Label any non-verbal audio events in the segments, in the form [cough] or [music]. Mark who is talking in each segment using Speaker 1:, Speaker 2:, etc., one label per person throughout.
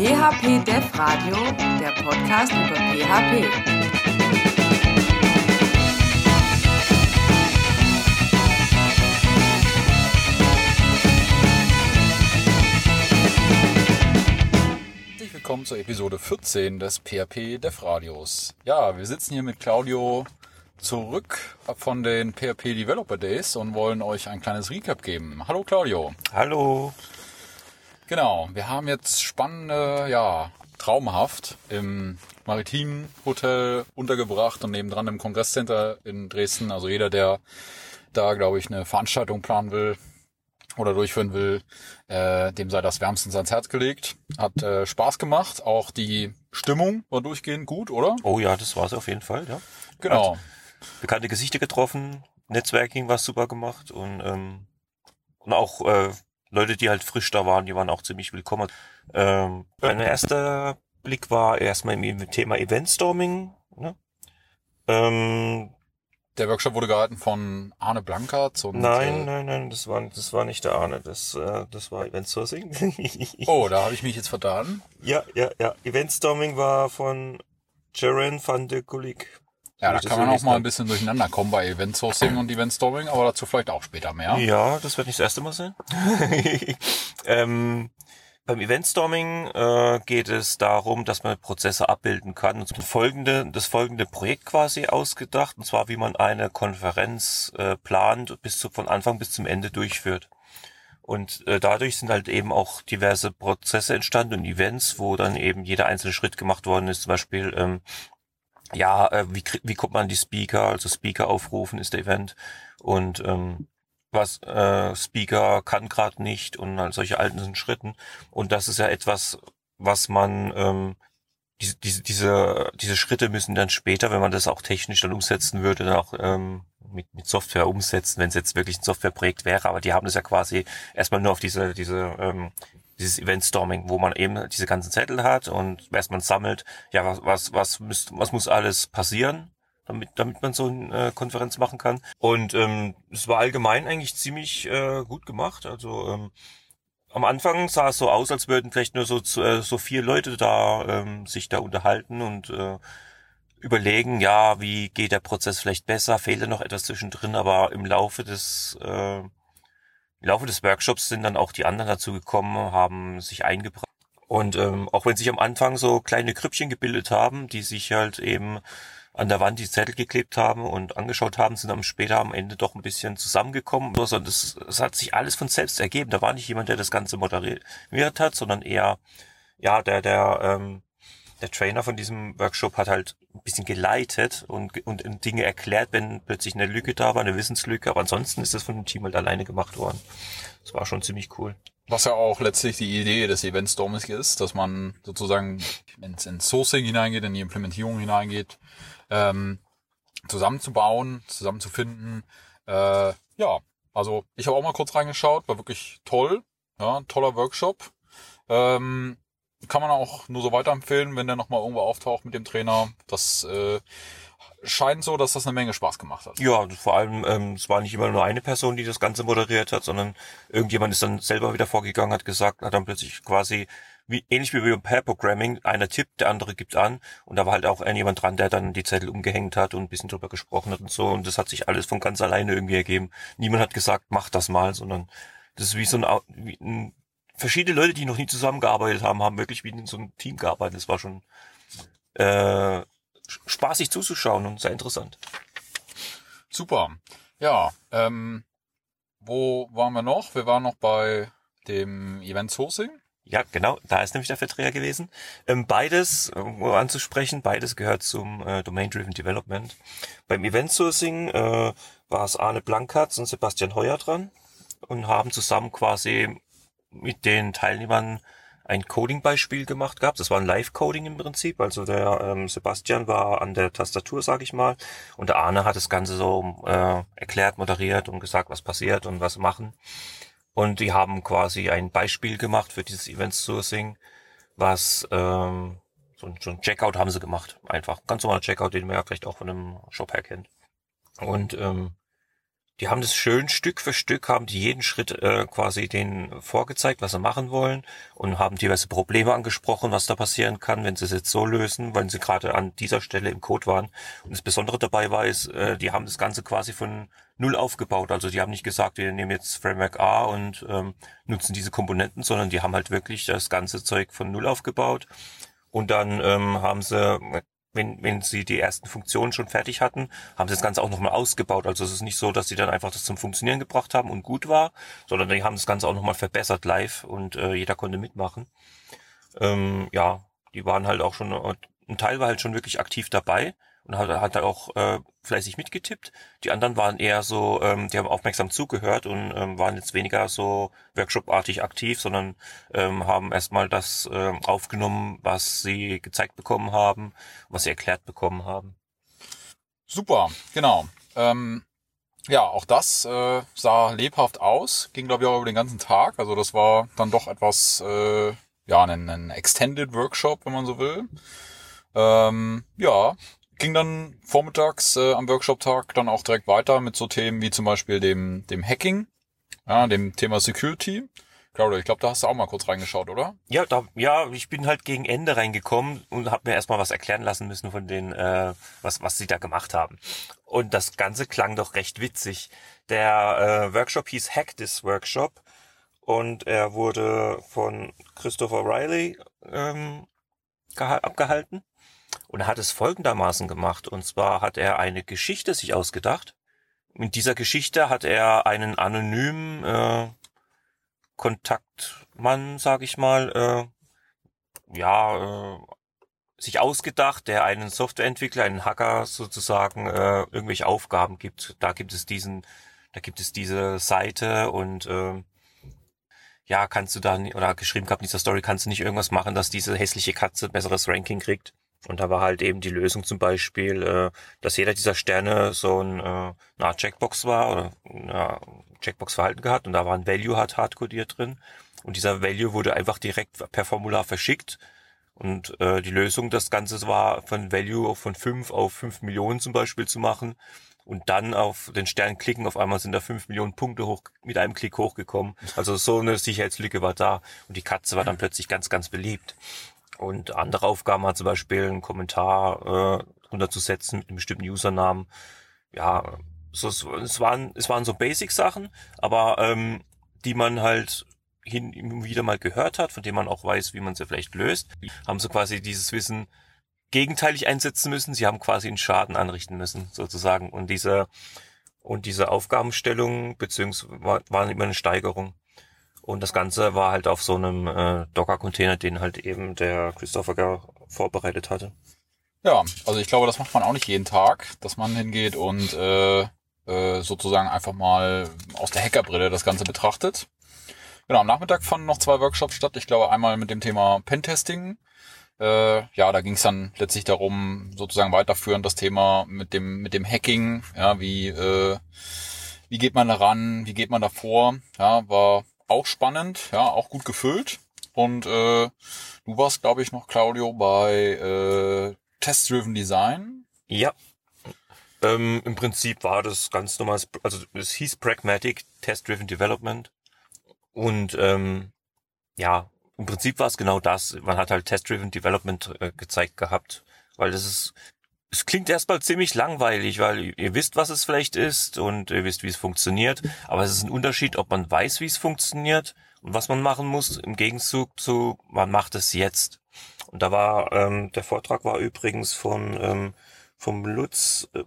Speaker 1: PHP Dev Radio, der Podcast über PHP.
Speaker 2: Herzlich willkommen zur Episode 14 des PHP Dev Radios. Ja, wir sitzen hier mit Claudio zurück von den PHP Developer Days und wollen euch ein kleines Recap geben. Hallo Claudio.
Speaker 3: Hallo.
Speaker 2: Genau, wir haben jetzt spannende, ja, traumhaft im Maritimen Hotel untergebracht und nebendran im Kongresscenter in Dresden. Also jeder, der da, glaube ich, eine Veranstaltung planen will oder durchführen will, äh, dem sei das wärmstens ans Herz gelegt. Hat äh, Spaß gemacht. Auch die Stimmung war durchgehend gut, oder?
Speaker 3: Oh ja, das war's auf jeden Fall, ja.
Speaker 2: Genau.
Speaker 3: Bekannte Gesichter getroffen, Netzwerking war super gemacht und, ähm, und auch äh, Leute, die halt frisch da waren, die waren auch ziemlich willkommen. Ähm, mein erster Blick war erstmal im Thema Eventstorming. Ne? Ähm,
Speaker 2: Der Workshop wurde gehalten von Arne Blankertz und
Speaker 3: nein,
Speaker 2: äh,
Speaker 3: nein, nein, das war, das war nicht der Arne, das, äh, das war Event Sourcing. [laughs]
Speaker 2: Oh, da habe ich mich jetzt vertan.
Speaker 3: Ja, ja, ja. Eventstorming war von Jaren van de Kulik.
Speaker 2: Ja, da
Speaker 3: Das
Speaker 2: kann man auch mal ein bisschen durcheinander kommen bei Event Sourcing und Event Storming, aber dazu vielleicht auch später mehr.
Speaker 3: Ja, das wird nicht das erste Mal sein. [laughs] ähm, beim Eventstorming äh, geht es darum, dass man Prozesse abbilden kann. Und folgende, das folgende Projekt quasi ausgedacht, und zwar wie man eine Konferenz äh, plant bis zu, von Anfang bis zum Ende durchführt. Und äh, dadurch sind halt eben auch diverse Prozesse entstanden und Events, wo dann eben jeder einzelne Schritt gemacht worden ist. Zum Beispiel, ähm, ja, äh, wie, wie kommt man an die Speaker? Also Speaker aufrufen ist der Event. Und ähm, was äh, Speaker kann gerade nicht und halt solche alten Schritten. Und das ist ja etwas, was man ähm, diese, diese, diese, diese Schritte müssen dann später, wenn man das auch technisch dann umsetzen würde, dann auch ähm, mit, mit Software umsetzen, wenn es jetzt wirklich ein Softwareprojekt wäre. Aber die haben das ja quasi erstmal nur auf diese, diese, ähm, dieses Eventstorming, wo man eben diese ganzen Zettel hat und erstmal sammelt, ja, was, was, was, müsst, was muss alles passieren, damit, damit man so eine äh, Konferenz machen kann. Und ähm, es war allgemein eigentlich ziemlich äh, gut gemacht. Also ähm, am Anfang sah es so aus, als würden vielleicht nur so, äh, so vier Leute da ähm, sich da unterhalten und äh, überlegen, ja, wie geht der Prozess vielleicht besser, fehlt da noch etwas zwischendrin, aber im Laufe des äh, im Laufe des Workshops sind dann auch die anderen dazu gekommen, haben sich eingebracht. Und ähm, auch wenn sich am Anfang so kleine Krüppchen gebildet haben, die sich halt eben an der Wand die Zettel geklebt haben und angeschaut haben, sind dann später am Ende doch ein bisschen zusammengekommen. Also das, das hat sich alles von selbst ergeben. Da war nicht jemand, der das Ganze moderiert hat, sondern eher, ja, der, der, ähm, der Trainer von diesem Workshop hat halt ein bisschen geleitet und, und Dinge erklärt, wenn plötzlich eine Lücke da war, eine Wissenslücke. Aber ansonsten ist das von dem Team halt alleine gemacht worden. Das war schon ziemlich cool.
Speaker 2: Was ja auch letztlich die Idee des Event Storming ist, dass man sozusagen ins, ins Sourcing hineingeht, in die Implementierung hineingeht, ähm, zusammenzubauen, zusammenzufinden. Äh, ja, also ich habe auch mal kurz reingeschaut, war wirklich toll, ja, toller Workshop. Ähm, kann man auch nur so weiterempfehlen, wenn der nochmal irgendwo auftaucht mit dem Trainer. Das äh, scheint so, dass das eine Menge Spaß gemacht hat.
Speaker 3: Ja, vor allem, ähm, es war nicht immer nur eine Person, die das Ganze moderiert hat, sondern irgendjemand ist dann selber wieder vorgegangen, hat gesagt, hat dann plötzlich quasi, wie, ähnlich wie beim Pair-Programming, einer tippt, der andere gibt an und da war halt auch jemand dran, der dann die Zettel umgehängt hat und ein bisschen drüber gesprochen hat und so und das hat sich alles von ganz alleine irgendwie ergeben. Niemand hat gesagt, mach das mal, sondern das ist wie so ein, wie ein verschiedene Leute, die noch nie zusammengearbeitet haben, haben wirklich wie in so einem Team gearbeitet. Das war schon äh, spaßig zuzuschauen und sehr interessant.
Speaker 2: Super. Ja, ähm, wo waren wir noch? Wir waren noch bei dem Event Sourcing.
Speaker 3: Ja, genau, da ist nämlich der Vertreter gewesen. Ähm, beides, äh, um anzusprechen, beides gehört zum äh, Domain-Driven Development. Beim Event Sourcing äh, war es Arne Blankatz und Sebastian Heuer dran und haben zusammen quasi mit den Teilnehmern ein Coding-Beispiel gemacht gehabt. Das war ein Live-Coding im Prinzip. Also der ähm, Sebastian war an der Tastatur, sag ich mal, und der Arne hat das Ganze so äh, erklärt, moderiert und gesagt, was passiert und was machen. Und die haben quasi ein Beispiel gemacht für dieses Event Sourcing, was ähm, so, ein- so ein Checkout haben sie gemacht. Einfach ganz normaler Checkout, den man ja vielleicht auch von einem Shop her kennt. Und ähm, die haben das schön Stück für Stück, haben die jeden Schritt äh, quasi den vorgezeigt, was sie machen wollen und haben diverse Probleme angesprochen, was da passieren kann, wenn sie es jetzt so lösen, weil sie gerade an dieser Stelle im Code waren. Und das Besondere dabei war, ist, äh, die haben das Ganze quasi von null aufgebaut. Also die haben nicht gesagt, wir nehmen jetzt Framework A und ähm, nutzen diese Komponenten, sondern die haben halt wirklich das ganze Zeug von null aufgebaut. Und dann ähm, haben sie wenn, wenn sie die ersten Funktionen schon fertig hatten, haben sie das Ganze auch nochmal ausgebaut. Also es ist nicht so, dass sie dann einfach das zum Funktionieren gebracht haben und gut war, sondern die haben das Ganze auch nochmal verbessert live und äh, jeder konnte mitmachen. Ähm, ja, die waren halt auch schon, ein Teil war halt schon wirklich aktiv dabei und hat, hat er auch äh, fleißig mitgetippt. Die anderen waren eher so, ähm, die haben aufmerksam zugehört und ähm, waren jetzt weniger so workshopartig aktiv, sondern ähm, haben erstmal das ähm, aufgenommen, was sie gezeigt bekommen haben, was sie erklärt bekommen haben.
Speaker 2: Super, genau. Ähm, ja, auch das äh, sah lebhaft aus, ging glaube ich auch über den ganzen Tag. Also das war dann doch etwas, äh, ja, ein, ein Extended Workshop, wenn man so will. Ähm, ja, ging dann vormittags äh, am Workshop-Tag dann auch direkt weiter mit so Themen wie zum Beispiel dem, dem Hacking, ja, dem Thema Security. Claudio, ich glaube, da hast du auch mal kurz reingeschaut, oder?
Speaker 3: Ja, da, ja, ich bin halt gegen Ende reingekommen und habe mir erstmal was erklären lassen müssen von den, äh, was, was sie da gemacht haben. Und das Ganze klang doch recht witzig. Der äh, Workshop hieß Hack This Workshop und er wurde von Christopher Riley ähm, abgehalten. Und er hat es folgendermaßen gemacht. Und zwar hat er eine Geschichte sich ausgedacht. In dieser Geschichte hat er einen anonymen äh, Kontaktmann, sag ich mal, äh, ja, äh, sich ausgedacht, der einen Softwareentwickler, einen Hacker sozusagen äh, irgendwelche Aufgaben gibt. Da gibt es diesen, da gibt es diese Seite und äh, ja, kannst du dann, oder geschrieben gehabt in dieser Story, kannst du nicht irgendwas machen, dass diese hässliche Katze besseres Ranking kriegt. Und da war halt eben die Lösung zum Beispiel, äh, dass jeder dieser Sterne so ein, äh, eine Art Checkbox war oder eine Checkbox-Verhalten gehabt und da war ein Value halt hardcodiert drin. Und dieser Value wurde einfach direkt per Formular verschickt. Und äh, die Lösung das Ganze war von Value von 5 auf 5 Millionen zum Beispiel zu machen. Und dann auf den Stern klicken, auf einmal sind da 5 Millionen Punkte hoch, mit einem Klick hochgekommen. Also so eine Sicherheitslücke war da. Und die Katze war dann [laughs] plötzlich ganz, ganz beliebt. Und andere Aufgaben hat zum Beispiel einen Kommentar äh, runterzusetzen mit einem bestimmten Usernamen. Ja, so, es, waren, es waren so Basic-Sachen, aber ähm, die man halt hin wieder mal gehört hat, von dem man auch weiß, wie man sie vielleicht löst, haben sie quasi dieses Wissen gegenteilig einsetzen müssen. Sie haben quasi einen Schaden anrichten müssen, sozusagen. Und diese, und diese Aufgabenstellung beziehungsweise waren immer eine Steigerung. Und das Ganze war halt auf so einem äh, Docker-Container, den halt eben der Christopher vorbereitet hatte.
Speaker 2: Ja, also ich glaube, das macht man auch nicht jeden Tag, dass man hingeht und äh, äh, sozusagen einfach mal aus der Hackerbrille das Ganze betrachtet. Genau, am Nachmittag fanden noch zwei Workshops statt. Ich glaube, einmal mit dem Thema Pentesting. Äh, ja, da ging es dann letztlich darum, sozusagen weiterführend das Thema mit dem mit dem Hacking. Ja, wie äh, wie geht man da ran? Wie geht man da vor? Ja, war auch spannend, ja, auch gut gefüllt. Und äh, du warst, glaube ich, noch, Claudio, bei äh, Test-Driven Design.
Speaker 3: Ja. Ähm, Im Prinzip war das ganz normales, also es hieß Pragmatic Test-Driven Development. Und ähm, ja, im Prinzip war es genau das. Man hat halt Test-Driven Development äh, gezeigt gehabt, weil das ist es klingt erstmal ziemlich langweilig, weil ihr wisst, was es vielleicht ist und ihr wisst, wie es funktioniert. Aber es ist ein Unterschied, ob man weiß, wie es funktioniert und was man machen muss, im Gegenzug zu, man macht es jetzt. Und da war, ähm, der Vortrag war übrigens von, ähm, vom Lutz äh,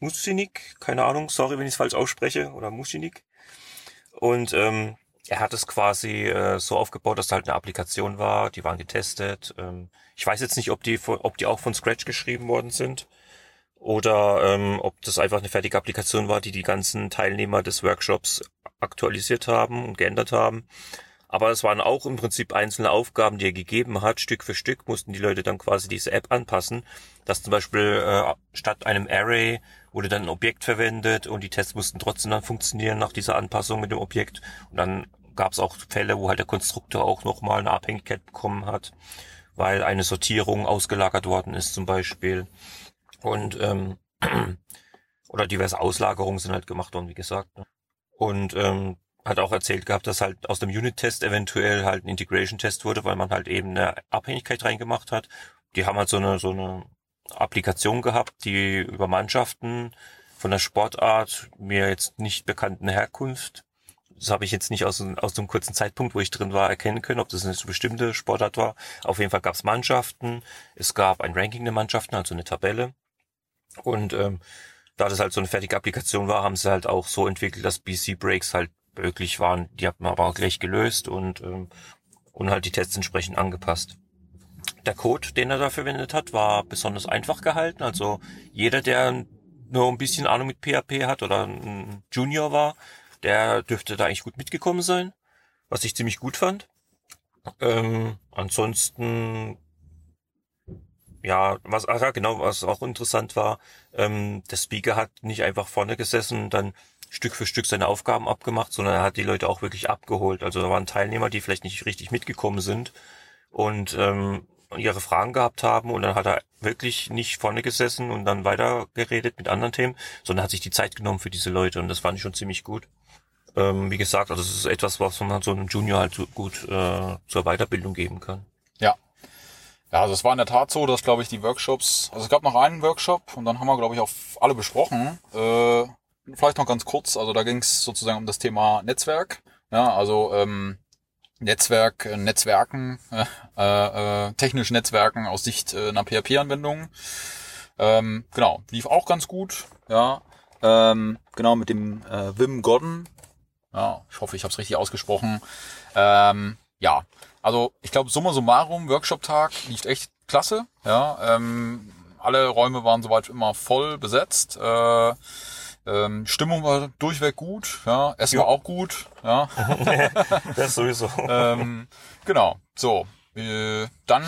Speaker 3: Musinik, keine Ahnung, sorry, wenn ich es falsch ausspreche, oder Musinik. Und ähm, er hat es quasi äh, so aufgebaut, dass da halt eine Applikation war, die waren getestet. Ähm, ich weiß jetzt nicht, ob die, ob die auch von Scratch geschrieben worden sind oder ähm, ob das einfach eine fertige Applikation war, die die ganzen Teilnehmer des Workshops aktualisiert haben und geändert haben. Aber es waren auch im Prinzip einzelne Aufgaben, die er gegeben hat. Stück für Stück mussten die Leute dann quasi diese App anpassen, dass zum Beispiel äh, statt einem Array wurde dann ein Objekt verwendet und die Tests mussten trotzdem dann funktionieren nach dieser Anpassung mit dem Objekt. Und dann gab es auch Fälle, wo halt der Konstruktor auch nochmal eine Abhängigkeit bekommen hat, weil eine Sortierung ausgelagert worden ist zum Beispiel. Und ähm, [clears throat] oder diverse Auslagerungen sind halt gemacht worden, wie gesagt. Ne? Und ähm, hat auch erzählt gehabt, dass halt aus dem Unit-Test eventuell halt ein Integration-Test wurde, weil man halt eben eine Abhängigkeit reingemacht hat. Die haben halt so eine, so eine Applikation gehabt, die über Mannschaften von der Sportart mir jetzt nicht bekannten Herkunft, das habe ich jetzt nicht aus, aus dem kurzen Zeitpunkt, wo ich drin war, erkennen können, ob das eine bestimmte Sportart war. Auf jeden Fall gab es Mannschaften, es gab ein Ranking der Mannschaften, also eine Tabelle. Und ähm, da das halt so eine fertige Applikation war, haben sie halt auch so entwickelt, dass BC Breaks halt möglich waren. Die hat man aber auch gleich gelöst und, ähm, und halt die Tests entsprechend angepasst. Der Code, den er da verwendet hat, war besonders einfach gehalten. Also jeder, der nur ein bisschen Ahnung mit PHP hat oder ein Junior war, der dürfte da eigentlich gut mitgekommen sein, was ich ziemlich gut fand. Ähm, ansonsten, ja, was, ach ja, genau, was auch interessant war, ähm, der Speaker hat nicht einfach vorne gesessen dann Stück für Stück seine Aufgaben abgemacht, sondern er hat die Leute auch wirklich abgeholt. Also da waren Teilnehmer, die vielleicht nicht richtig mitgekommen sind und ähm, ihre Fragen gehabt haben und dann hat er wirklich nicht vorne gesessen und dann weiter geredet mit anderen Themen, sondern hat sich die Zeit genommen für diese Leute und das fand ich schon ziemlich gut. Ähm, wie gesagt, also es ist etwas, was man so einem Junior halt gut äh, zur Weiterbildung geben kann.
Speaker 2: Ja. Ja, also es war in der Tat so, dass, glaube ich, die Workshops, also es gab noch einen Workshop und dann haben wir, glaube ich, auch alle besprochen. Äh, vielleicht noch ganz kurz, also da ging es sozusagen um das Thema Netzwerk. Ja, also ähm, Netzwerk, äh, Netzwerken, [laughs] äh, äh, technische Netzwerken aus Sicht äh, einer PHP-Anwendung. Ähm, genau, lief auch ganz gut, ja. Ähm, genau, mit dem äh, Wim Gordon. Ja, ich hoffe, ich habe es richtig ausgesprochen. Ähm, ja, also ich glaube, summa summarum, Workshop-Tag lief echt klasse. Ja, ähm, alle Räume waren soweit immer voll besetzt. Äh, ähm, Stimmung war durchweg gut, ja, Essen ja. war auch gut, ja. [laughs]
Speaker 3: das sowieso.
Speaker 2: ähm, genau, so. Äh, dann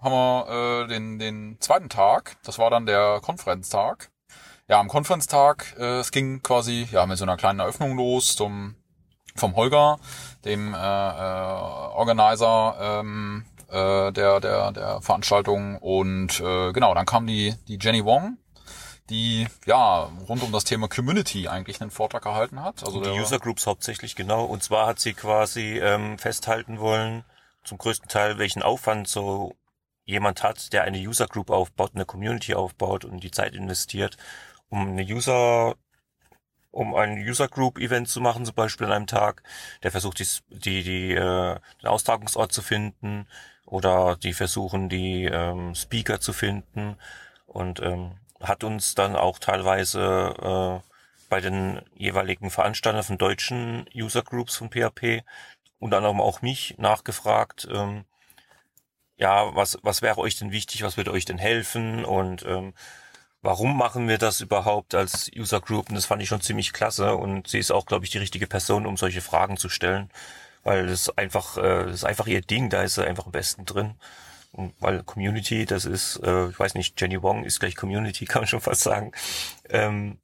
Speaker 2: haben wir äh, den, den zweiten Tag, das war dann der Konferenztag. Ja, am Konferenztag, äh, es ging quasi ja mit so einer kleinen Eröffnung los zum vom Holger, dem äh, äh, Organizer ähm, äh, der der der Veranstaltung und äh, genau, dann kam die die Jenny Wong die ja rund um das Thema Community eigentlich einen Vortrag gehalten hat.
Speaker 3: Also die User Groups hauptsächlich genau. Und zwar hat sie quasi ähm, festhalten wollen, zum größten Teil, welchen Aufwand so jemand hat, der eine User Group aufbaut, eine Community aufbaut und die Zeit investiert, um eine User um ein User Group Event zu machen, zum Beispiel an einem Tag. Der versucht die, die, die äh, den Austragungsort zu finden oder die versuchen die ähm, Speaker zu finden und ähm, hat uns dann auch teilweise äh, bei den jeweiligen Veranstaltern von deutschen User Groups von PHP, unter anderem auch mich, nachgefragt, ähm, ja, was, was wäre euch denn wichtig, was würde euch denn helfen und ähm, warum machen wir das überhaupt als User Group? Und das fand ich schon ziemlich klasse und sie ist auch, glaube ich, die richtige Person, um solche Fragen zu stellen, weil das einfach, äh, das ist einfach ihr Ding, da ist sie einfach am besten drin weil Community, das ist, äh, ich weiß nicht, Jenny Wong ist gleich Community, [laughs] kann man schon fast sagen. Ähm,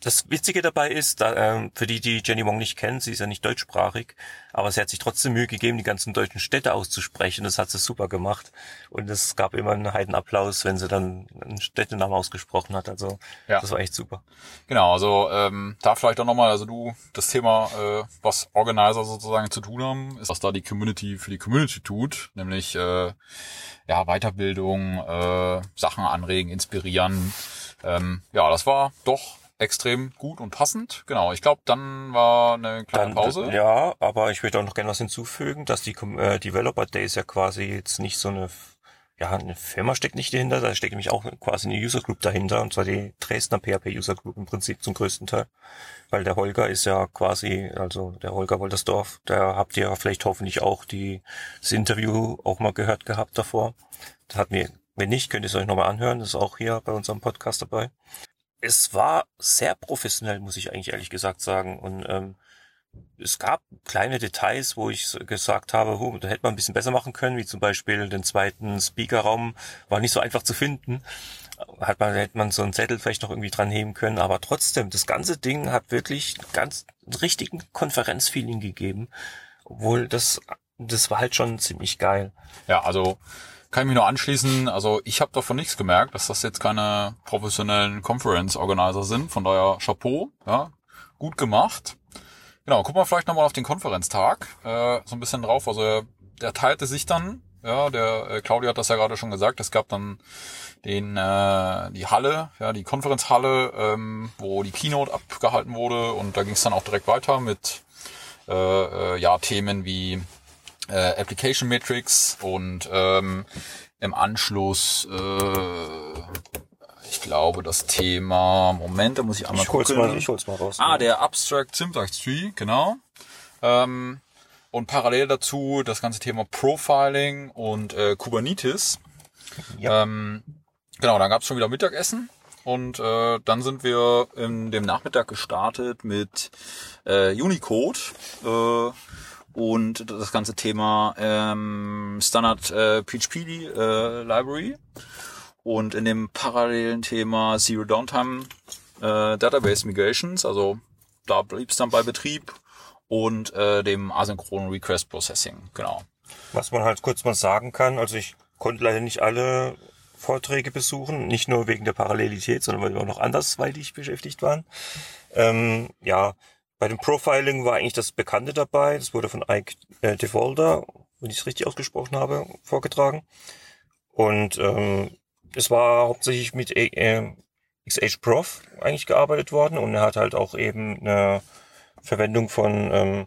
Speaker 3: das Witzige dabei ist, da, ähm, für die, die Jenny Wong nicht kennen, sie ist ja nicht deutschsprachig, aber sie hat sich trotzdem Mühe gegeben, die ganzen deutschen Städte auszusprechen. Das hat sie super gemacht. Und es gab immer einen Heidenapplaus, wenn sie dann einen Städtenamen ausgesprochen hat. Also ja. das war echt super.
Speaker 2: Genau, also ähm, da vielleicht auch nochmal, also du, das Thema, äh, was Organizer sozusagen zu tun haben, ist, was da die Community für die Community tut, nämlich äh, ja, Weiterbildung, äh, Sachen anregen, inspirieren. Ähm, ja, das war doch extrem gut und passend. Genau, ich glaube, dann war eine kleine dann, Pause.
Speaker 3: Ja, aber ich würde auch noch gerne was hinzufügen, dass die äh, Developer Days ja quasi jetzt nicht so eine ja, eine Firma steckt nicht dahinter, da steckt nämlich auch quasi eine User Group dahinter, und zwar die Dresdner PHP User Group im Prinzip zum größten Teil. Weil der Holger ist ja quasi, also der Holger Woltersdorf, da habt ihr vielleicht hoffentlich auch die, das Interview auch mal gehört gehabt davor. Das hat mir, wenn nicht, könnt ihr es euch nochmal anhören, das ist auch hier bei unserem Podcast dabei es war sehr professionell, muss ich eigentlich ehrlich gesagt sagen. Und ähm, es gab kleine Details, wo ich gesagt habe, huh, da hätte man ein bisschen besser machen können, wie zum Beispiel den zweiten Speakerraum war nicht so einfach zu finden. Hat man, hätte man so einen Zettel vielleicht noch irgendwie dran heben können, aber trotzdem, das ganze Ding hat wirklich ganz richtigen Konferenzfeeling gegeben. Obwohl das, das war halt schon ziemlich geil.
Speaker 2: Ja, also kann ich mich nur anschließen. Also ich habe davon nichts gemerkt, dass das jetzt keine professionellen Conference-Organizer sind. Von daher Chapeau, ja, gut gemacht. Genau, gucken wir vielleicht nochmal auf den Konferenztag äh, so ein bisschen drauf. Also der teilte sich dann. Ja, der äh, Claudia hat das ja gerade schon gesagt. Es gab dann den äh, die Halle, ja, die Konferenzhalle, ähm, wo die Keynote abgehalten wurde und da ging es dann auch direkt weiter mit äh, äh, ja Themen wie äh, Application Metrics und ähm, im Anschluss äh, ich glaube das Thema Moment, da muss ich einmal
Speaker 3: Ich hol's mal, ich hol's mal raus.
Speaker 2: Ah, der Abstract Syntax Tree, genau. Ähm, und parallel dazu das ganze Thema Profiling und äh, Kubernetes.
Speaker 3: Ja.
Speaker 2: Ähm, genau, dann gab's schon wieder Mittagessen. Und äh, dann sind wir in dem Nachmittag gestartet mit äh, Unicode äh, und das ganze Thema ähm, Standard äh, PHP äh, Library. Und in dem parallelen Thema Zero Downtime äh, Database Migrations, also da blieb es dann bei Betrieb. Und äh, dem asynchronen Request Processing, genau.
Speaker 3: Was man halt kurz mal sagen kann, also ich konnte leider nicht alle Vorträge besuchen, nicht nur wegen der Parallelität, sondern weil wir auch noch andersweitig beschäftigt waren. Ähm, ja, bei dem Profiling war eigentlich das Bekannte dabei. Das wurde von Ike äh, DeVolder, wenn ich es richtig ausgesprochen habe, vorgetragen. Und ähm, es war hauptsächlich mit äh, XHProf eigentlich gearbeitet worden und er hat halt auch eben eine Verwendung von ähm,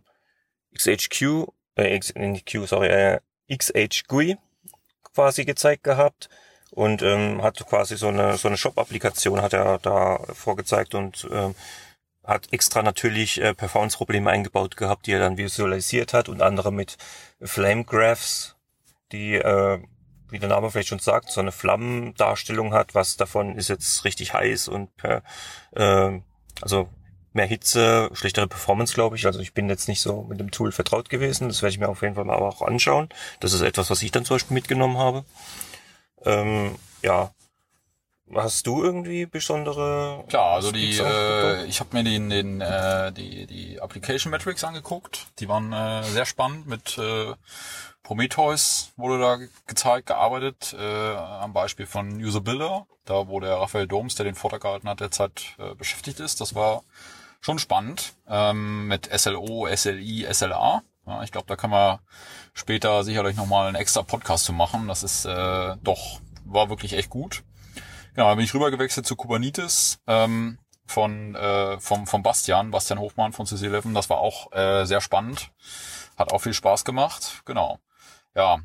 Speaker 3: XHQ, äh, X, Q, sorry, äh, XHGUI quasi gezeigt gehabt und ähm, hat quasi so eine so eine Shop-Applikation hat er da vorgezeigt und ähm, hat extra natürlich äh, Performance-Probleme eingebaut gehabt, die er dann visualisiert hat, und andere mit Flame Graphs, die, äh, wie der Name vielleicht schon sagt, so eine Flammendarstellung hat, was davon ist jetzt richtig heiß und per, äh, also mehr Hitze, schlechtere Performance, glaube ich. Also ich bin jetzt nicht so mit dem Tool vertraut gewesen. Das werde ich mir auf jeden Fall mal auch anschauen. Das ist etwas, was ich dann zum Beispiel mitgenommen habe. Ähm, ja. Hast du irgendwie besondere?
Speaker 2: Klar, also die, äh, ich habe mir den, den, äh, die, die Application Metrics angeguckt. Die waren äh, sehr spannend. Mit äh, Prometheus wurde da ge- gezeigt, gearbeitet, äh, am Beispiel von User Builder, da wo der Raphael Doms, der den Vortrag gehalten hat, derzeit äh, beschäftigt ist. Das war schon spannend ähm, mit SLO, SLI, SLA. Ja, ich glaube, da kann man später sicherlich nochmal einen extra Podcast zu machen. Das ist äh, doch, war wirklich echt gut. Genau, dann bin ich rübergewechselt zu Kubernetes ähm, von äh, vom, vom Bastian, Bastian Hofmann von CC11. Das war auch äh, sehr spannend. Hat auch viel Spaß gemacht. Genau. Ja.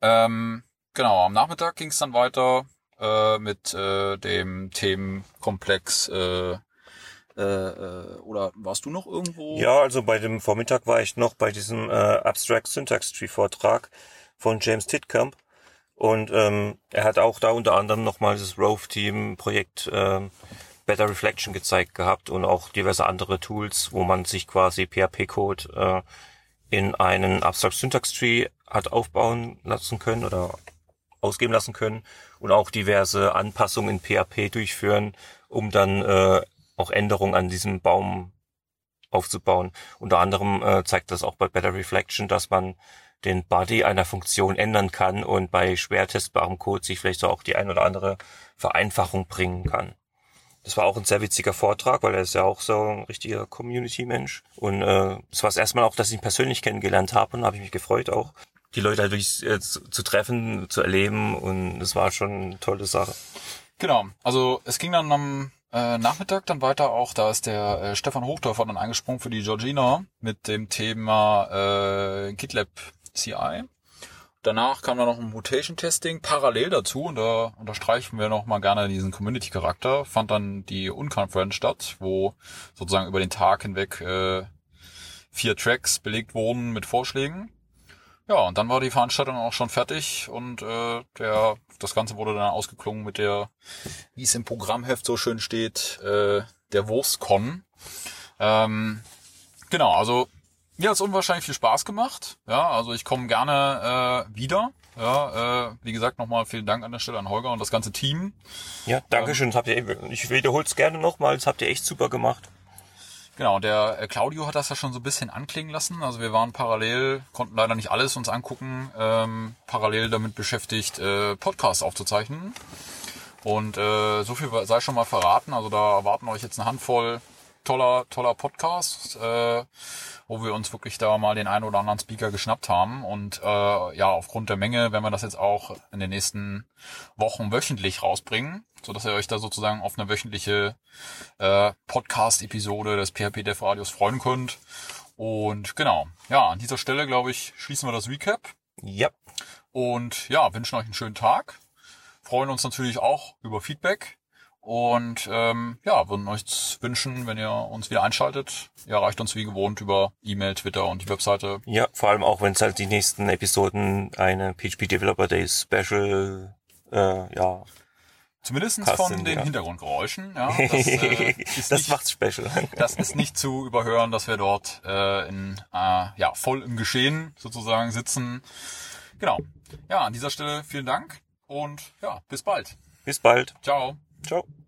Speaker 2: Ähm, genau, am Nachmittag ging es dann weiter äh, mit äh, dem Themenkomplex äh, äh, äh, oder warst du noch irgendwo?
Speaker 3: Ja, also bei dem Vormittag war ich noch bei diesem äh, Abstract Syntax Tree Vortrag von James Titkamp und ähm, er hat auch da unter anderem nochmal das Rove Team Projekt ähm, Better Reflection gezeigt gehabt und auch diverse andere Tools, wo man sich quasi PHP Code äh, in einen Abstract Syntax Tree hat aufbauen lassen können oder ausgeben lassen können und auch diverse Anpassungen in PHP durchführen, um dann äh, auch Änderungen an diesem Baum aufzubauen. Unter anderem äh, zeigt das auch bei Better Reflection, dass man den Body einer Funktion ändern kann und bei schwer testbarem Code sich vielleicht so auch die ein oder andere Vereinfachung bringen kann. Das war auch ein sehr witziger Vortrag, weil er ist ja auch so ein richtiger Community-Mensch. Und äh, es war das erste Mal auch, dass ich ihn persönlich kennengelernt habe und habe ich mich gefreut auch, die Leute halt wirklich äh, zu, zu treffen, zu erleben und es war schon eine tolle Sache.
Speaker 2: Genau, also es ging dann am äh, Nachmittag dann weiter auch, da ist der äh, Stefan Hochdorfer dann eingesprungen für die Georgina mit dem Thema äh, GitLab CI. Danach kam dann noch ein Mutation Testing parallel dazu und da unterstreichen wir noch mal gerne diesen Community Charakter. Fand dann die Unconference statt, wo sozusagen über den Tag hinweg äh, vier Tracks belegt wurden mit Vorschlägen. Ja, und dann war die Veranstaltung auch schon fertig und äh, der das Ganze wurde dann ausgeklungen mit der, wie es im Programmheft so schön steht, äh, der Wurstcon. Ähm, genau, also mir hat's unwahrscheinlich viel Spaß gemacht. Ja, also ich komme gerne äh, wieder. Ja, äh, wie gesagt, nochmal vielen Dank an der Stelle an Holger und das ganze Team.
Speaker 3: Ja, danke schön. Das habt ihr, ich wiederhole es gerne nochmal. Das habt ihr echt super gemacht.
Speaker 2: Genau, der äh, Claudio hat das ja schon so ein bisschen anklingen lassen. Also wir waren parallel, konnten leider nicht alles uns angucken, ähm, parallel damit beschäftigt, äh, Podcasts aufzuzeichnen. Und äh, so viel sei schon mal verraten. Also da erwarten euch jetzt eine Handvoll toller, toller Podcasts, äh, wo wir uns wirklich da mal den einen oder anderen Speaker geschnappt haben. Und äh, ja, aufgrund der Menge werden wir das jetzt auch in den nächsten Wochen wöchentlich rausbringen, so dass ihr euch da sozusagen auf eine wöchentliche äh, Podcast-Episode des PHP Dev Radios freuen könnt. Und genau, ja, an dieser Stelle, glaube ich, schließen wir das Recap.
Speaker 3: Ja.
Speaker 2: Und ja, wünschen euch einen schönen Tag. Freuen uns natürlich auch über Feedback. Und ähm, ja, würden euch wünschen, wenn ihr uns wieder einschaltet. Ihr erreicht uns wie gewohnt über E-Mail, Twitter und die Webseite.
Speaker 3: Ja, vor allem auch, wenn es halt die nächsten Episoden eine PHP Developer Day Special, äh, ja.
Speaker 2: Zumindest von den
Speaker 3: ja.
Speaker 2: Hintergrundgeräuschen. Ja, [laughs] das, äh,
Speaker 3: das
Speaker 2: nicht,
Speaker 3: macht's special.
Speaker 2: das ist nicht zu überhören, dass wir dort äh, in, äh, ja, voll im Geschehen sozusagen sitzen. Genau. Ja, an dieser Stelle vielen Dank und ja, bis bald.
Speaker 3: Bis bald.
Speaker 2: Ciao.
Speaker 3: Ciao.